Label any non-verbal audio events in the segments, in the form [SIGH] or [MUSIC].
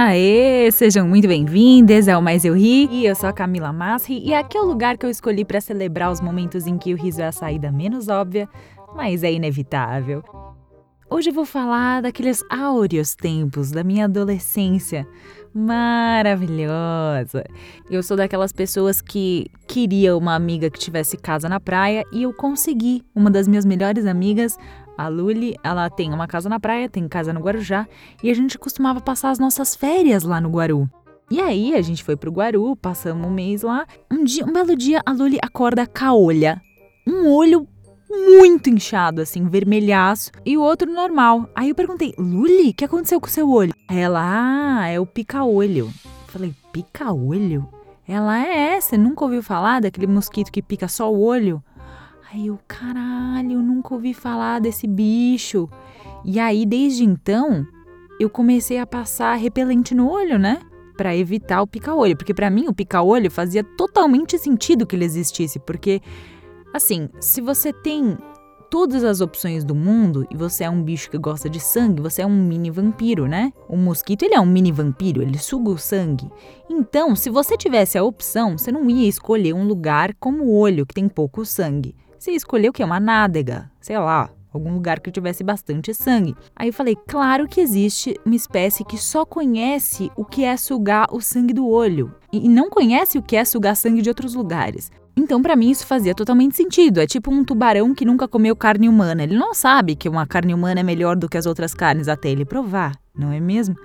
Aê, sejam muito bem-vindas ao Mais Eu Ri. E eu sou a Camila Masri e aqui é o lugar que eu escolhi para celebrar os momentos em que o riso é a saída menos óbvia, mas é inevitável. Hoje eu vou falar daqueles áureos tempos da minha adolescência. Maravilhosa! Eu sou daquelas pessoas que queria uma amiga que tivesse casa na praia e eu consegui. Uma das minhas melhores amigas, a Luli, ela tem uma casa na praia, tem casa no Guarujá e a gente costumava passar as nossas férias lá no Guaru. E aí a gente foi pro Guaru, passamos um mês lá. Um dia, um belo dia, a Luli acorda caolha. Um olho muito inchado, assim, vermelhaço, e o outro normal. Aí eu perguntei, Luli, o que aconteceu com o seu olho? Ela, ah, é o pica-olho. Falei, pica-olho? Ela é, você nunca ouviu falar daquele mosquito que pica só o olho? Aí eu, caralho, nunca ouvi falar desse bicho. E aí, desde então, eu comecei a passar repelente no olho, né? Pra evitar o pica-olho. Porque pra mim, o pica-olho fazia totalmente sentido que ele existisse. Porque, assim, se você tem todas as opções do mundo e você é um bicho que gosta de sangue, você é um mini vampiro, né? O mosquito, ele é um mini vampiro, ele suga o sangue. Então, se você tivesse a opção, você não ia escolher um lugar como o olho, que tem pouco sangue. Você ia escolher o quê? Uma nádega, sei lá, algum lugar que tivesse bastante sangue. Aí eu falei, claro que existe uma espécie que só conhece o que é sugar o sangue do olho e não conhece o que é sugar sangue de outros lugares. Então, pra mim, isso fazia totalmente sentido. É tipo um tubarão que nunca comeu carne humana. Ele não sabe que uma carne humana é melhor do que as outras carnes até ele provar, não é mesmo?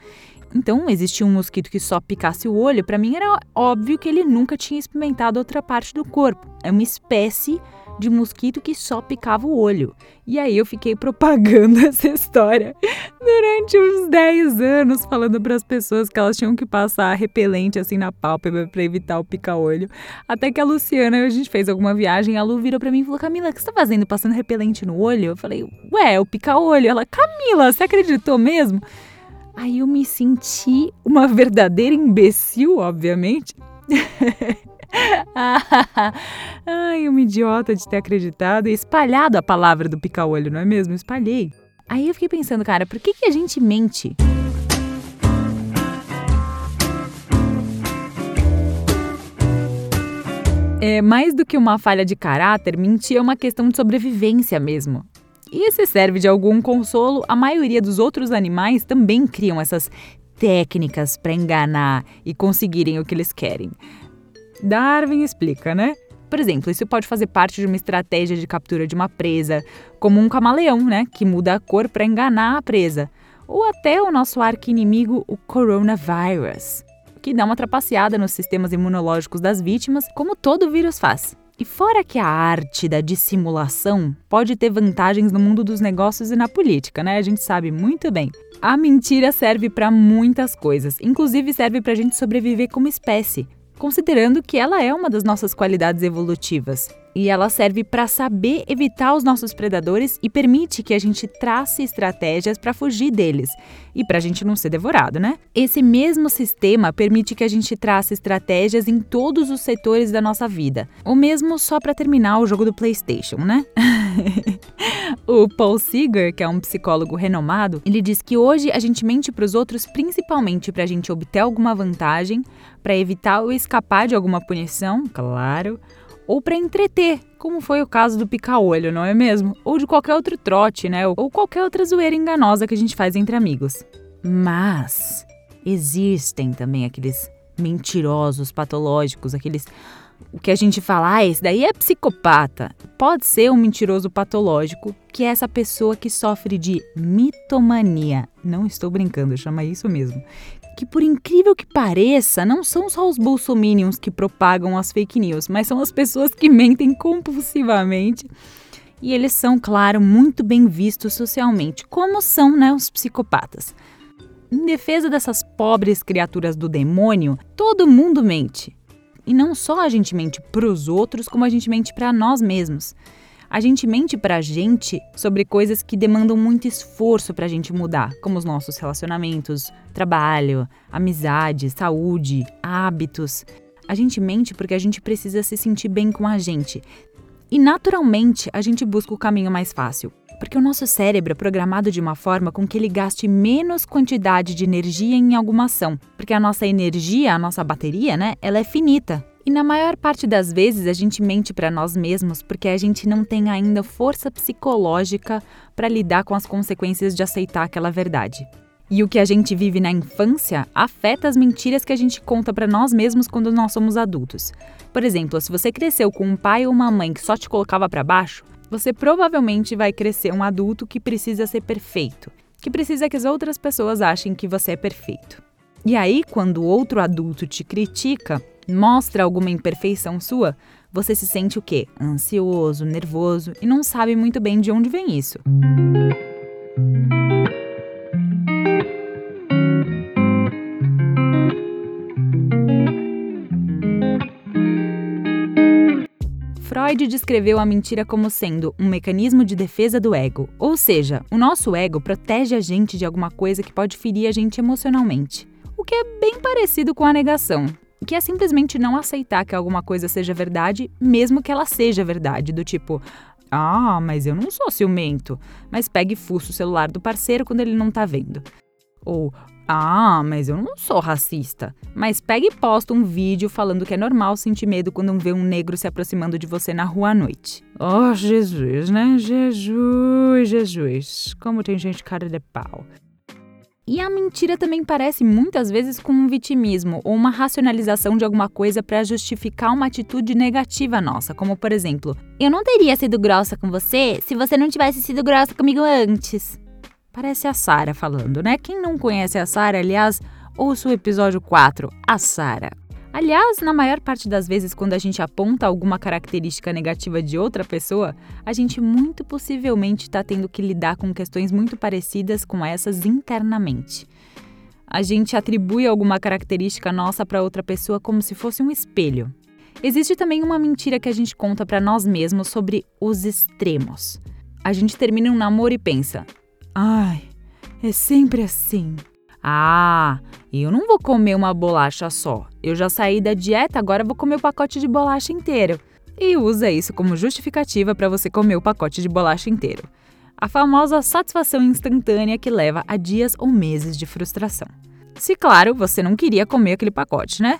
Então, existia um mosquito que só picasse o olho, pra mim era óbvio que ele nunca tinha experimentado outra parte do corpo. É uma espécie de mosquito que só picava o olho. E aí eu fiquei [LAUGHS] propagando essa história durante uns 10 anos, falando para as pessoas que elas tinham que passar repelente assim na pálpebra para evitar o pica-olho. Até que a Luciana, a gente fez alguma viagem, a Lu virou para mim e falou: Camila, o que você tá fazendo? Passando repelente no olho? Eu falei: Ué, o pica-olho. Ela, Camila, você acreditou mesmo? Aí eu me senti uma verdadeira imbecil, obviamente. [LAUGHS] [LAUGHS] Ai, uma idiota de ter acreditado e espalhado a palavra do pica-olho, não é mesmo? Espalhei. Aí eu fiquei pensando, cara, por que, que a gente mente? É mais do que uma falha de caráter, mentir é uma questão de sobrevivência mesmo. E se serve de algum consolo, a maioria dos outros animais também criam essas técnicas para enganar e conseguirem o que eles querem. Darwin explica, né? Por exemplo, isso pode fazer parte de uma estratégia de captura de uma presa, como um camaleão, né, que muda a cor para enganar a presa, ou até o nosso arqui-inimigo, o coronavírus, que dá uma trapaceada nos sistemas imunológicos das vítimas, como todo vírus faz. E fora que a arte da dissimulação pode ter vantagens no mundo dos negócios e na política, né? A gente sabe muito bem. A mentira serve para muitas coisas, inclusive serve para a gente sobreviver como espécie considerando que ela é uma das nossas qualidades evolutivas. E ela serve para saber evitar os nossos predadores e permite que a gente trace estratégias para fugir deles e para a gente não ser devorado, né? Esse mesmo sistema permite que a gente trace estratégias em todos os setores da nossa vida, ou mesmo só para terminar o jogo do PlayStation, né? [LAUGHS] o Paul Seeger, que é um psicólogo renomado, ele diz que hoje a gente mente para os outros principalmente para a gente obter alguma vantagem, para evitar ou escapar de alguma punição, claro, ou para entreter, como foi o caso do pica-olho, não é mesmo? Ou de qualquer outro trote, né? Ou qualquer outra zoeira enganosa que a gente faz entre amigos. Mas existem também aqueles mentirosos patológicos, aqueles o que a gente fala, ah, esse daí é psicopata. Pode ser um mentiroso patológico, que é essa pessoa que sofre de mitomania. Não estou brincando, chama isso mesmo. Que por incrível que pareça, não são só os bolsominions que propagam as fake news, mas são as pessoas que mentem compulsivamente. E eles são, claro, muito bem vistos socialmente, como são né, os psicopatas. Em defesa dessas pobres criaturas do demônio, todo mundo mente E não só a gente mente para os outros, como a gente mente para nós mesmos. A gente mente pra gente sobre coisas que demandam muito esforço pra gente mudar, como os nossos relacionamentos, trabalho, amizade, saúde, hábitos. A gente mente porque a gente precisa se sentir bem com a gente. E naturalmente a gente busca o caminho mais fácil, porque o nosso cérebro é programado de uma forma com que ele gaste menos quantidade de energia em alguma ação, porque a nossa energia, a nossa bateria, né, ela é finita. E na maior parte das vezes a gente mente para nós mesmos porque a gente não tem ainda força psicológica para lidar com as consequências de aceitar aquela verdade. E o que a gente vive na infância afeta as mentiras que a gente conta para nós mesmos quando nós somos adultos. Por exemplo, se você cresceu com um pai ou uma mãe que só te colocava para baixo, você provavelmente vai crescer um adulto que precisa ser perfeito, que precisa que as outras pessoas achem que você é perfeito. E aí, quando outro adulto te critica, mostra alguma imperfeição sua, você se sente o quê? Ansioso, nervoso e não sabe muito bem de onde vem isso. Freud descreveu a mentira como sendo um mecanismo de defesa do ego, ou seja, o nosso ego protege a gente de alguma coisa que pode ferir a gente emocionalmente. O que é bem parecido com a negação, que é simplesmente não aceitar que alguma coisa seja verdade, mesmo que ela seja verdade, do tipo, ah, mas eu não sou ciumento, mas pegue e fuça o celular do parceiro quando ele não tá vendo. Ou, ah, mas eu não sou racista, mas pegue e posta um vídeo falando que é normal sentir medo quando vê um negro se aproximando de você na rua à noite. Oh, Jesus, né? Jesus, Jesus. Como tem gente cara de pau. E a mentira também parece muitas vezes com um vitimismo ou uma racionalização de alguma coisa para justificar uma atitude negativa nossa, como por exemplo, eu não teria sido grossa com você se você não tivesse sido grossa comigo antes. Parece a Sara falando, né? Quem não conhece a Sara, aliás, ouça o episódio 4, a Sara. Aliás, na maior parte das vezes, quando a gente aponta alguma característica negativa de outra pessoa, a gente muito possivelmente está tendo que lidar com questões muito parecidas com essas internamente. A gente atribui alguma característica nossa para outra pessoa como se fosse um espelho. Existe também uma mentira que a gente conta para nós mesmos sobre os extremos. A gente termina um namoro e pensa: ai, é sempre assim. Ah, eu não vou comer uma bolacha só. Eu já saí da dieta, agora vou comer o pacote de bolacha inteiro. E usa isso como justificativa para você comer o pacote de bolacha inteiro. A famosa satisfação instantânea que leva a dias ou meses de frustração. Se, claro, você não queria comer aquele pacote, né?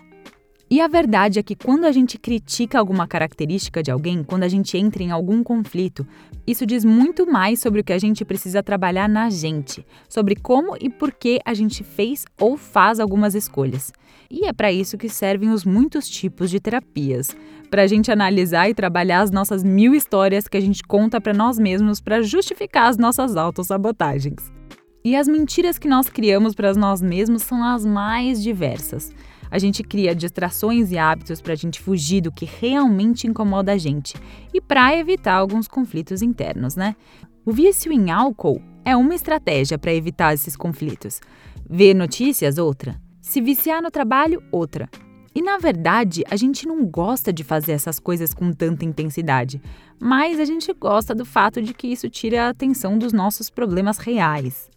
E a verdade é que quando a gente critica alguma característica de alguém, quando a gente entra em algum conflito, isso diz muito mais sobre o que a gente precisa trabalhar na gente, sobre como e por que a gente fez ou faz algumas escolhas. E é para isso que servem os muitos tipos de terapias, para a gente analisar e trabalhar as nossas mil histórias que a gente conta para nós mesmos para justificar as nossas autossabotagens. E as mentiras que nós criamos para nós mesmos são as mais diversas. A gente cria distrações e hábitos para a gente fugir do que realmente incomoda a gente e para evitar alguns conflitos internos, né? O vício em álcool é uma estratégia para evitar esses conflitos. Ver notícias, outra. Se viciar no trabalho, outra. E na verdade, a gente não gosta de fazer essas coisas com tanta intensidade, mas a gente gosta do fato de que isso tira a atenção dos nossos problemas reais.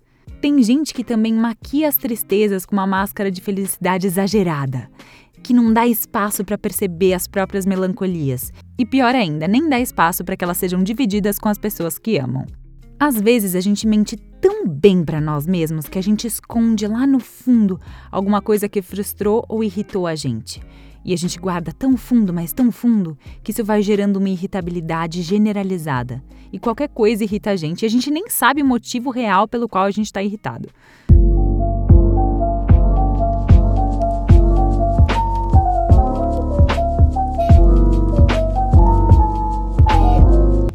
Tem gente que também maquia as tristezas com uma máscara de felicidade exagerada, que não dá espaço para perceber as próprias melancolias. E pior ainda, nem dá espaço para que elas sejam divididas com as pessoas que amam. Às vezes a gente mente tão bem para nós mesmos que a gente esconde lá no fundo alguma coisa que frustrou ou irritou a gente. E a gente guarda tão fundo, mas tão fundo, que isso vai gerando uma irritabilidade generalizada. E qualquer coisa irrita a gente e a gente nem sabe o motivo real pelo qual a gente está irritado.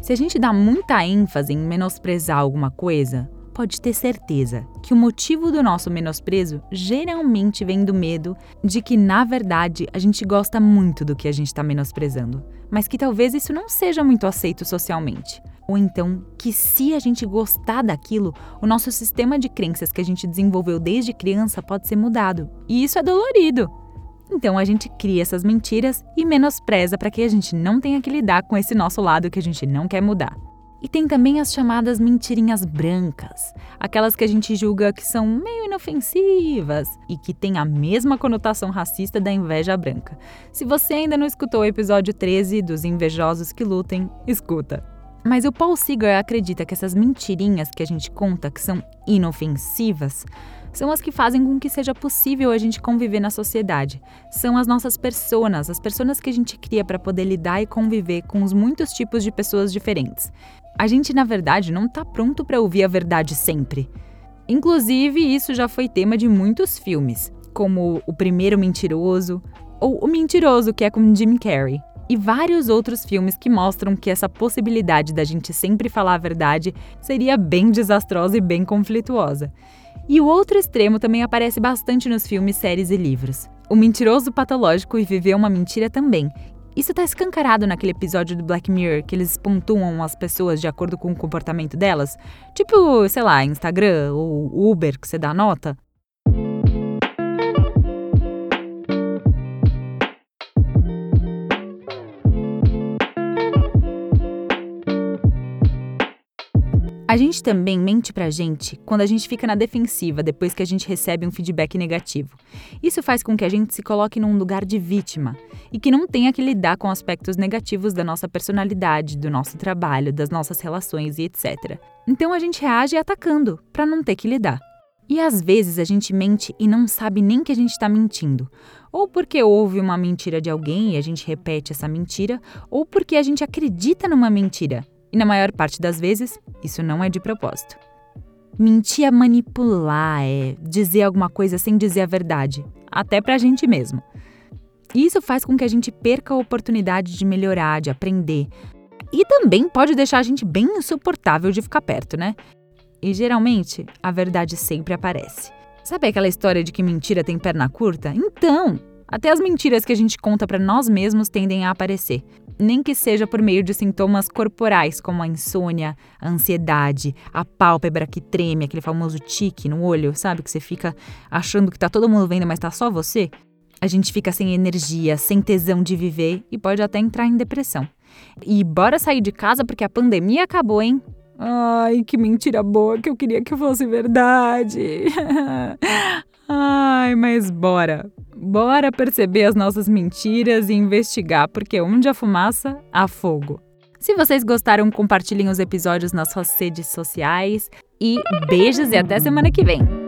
Se a gente dá muita ênfase em menosprezar alguma coisa, pode ter certeza que o motivo do nosso menosprezo geralmente vem do medo de que, na verdade, a gente gosta muito do que a gente está menosprezando, mas que talvez isso não seja muito aceito socialmente. Ou então que, se a gente gostar daquilo, o nosso sistema de crenças que a gente desenvolveu desde criança pode ser mudado. E isso é dolorido. Então a gente cria essas mentiras e menospreza para que a gente não tenha que lidar com esse nosso lado que a gente não quer mudar. E tem também as chamadas mentirinhas brancas, aquelas que a gente julga que são meio inofensivas e que têm a mesma conotação racista da inveja branca. Se você ainda não escutou o episódio 13 dos Invejosos que Lutem, escuta. Mas o Paul Seeger acredita que essas mentirinhas que a gente conta que são inofensivas são as que fazem com que seja possível a gente conviver na sociedade. São as nossas personas, as pessoas que a gente cria para poder lidar e conviver com os muitos tipos de pessoas diferentes. A gente, na verdade, não está pronto para ouvir a verdade sempre. Inclusive, isso já foi tema de muitos filmes, como O Primeiro Mentiroso ou O Mentiroso, que é com Jim Carrey e vários outros filmes que mostram que essa possibilidade da gente sempre falar a verdade seria bem desastrosa e bem conflituosa. E o outro extremo também aparece bastante nos filmes, séries e livros. O mentiroso patológico e viver uma mentira também. Isso está escancarado naquele episódio do Black Mirror que eles pontuam as pessoas de acordo com o comportamento delas. Tipo, sei lá, Instagram ou Uber, que você dá nota. A gente também mente pra gente quando a gente fica na defensiva depois que a gente recebe um feedback negativo. Isso faz com que a gente se coloque num lugar de vítima e que não tenha que lidar com aspectos negativos da nossa personalidade, do nosso trabalho, das nossas relações e etc. Então a gente reage atacando para não ter que lidar. E às vezes a gente mente e não sabe nem que a gente está mentindo. Ou porque houve uma mentira de alguém e a gente repete essa mentira, ou porque a gente acredita numa mentira e na maior parte das vezes, isso não é de propósito. Mentir é manipular, é dizer alguma coisa sem dizer a verdade, até pra gente mesmo. E isso faz com que a gente perca a oportunidade de melhorar, de aprender. E também pode deixar a gente bem insuportável de ficar perto, né? E geralmente, a verdade sempre aparece. Sabe aquela história de que mentira tem perna curta? Então, até as mentiras que a gente conta para nós mesmos tendem a aparecer nem que seja por meio de sintomas corporais, como a insônia, a ansiedade, a pálpebra que treme, aquele famoso tique no olho, sabe? Que você fica achando que tá todo mundo vendo, mas tá só você. A gente fica sem energia, sem tesão de viver e pode até entrar em depressão. E bora sair de casa porque a pandemia acabou, hein? Ai, que mentira boa que eu queria que fosse verdade. [LAUGHS] Ai, mas bora. Bora perceber as nossas mentiras e investigar, porque onde há fumaça, há fogo. Se vocês gostaram, compartilhem os episódios nas suas redes sociais. E beijos e até semana que vem!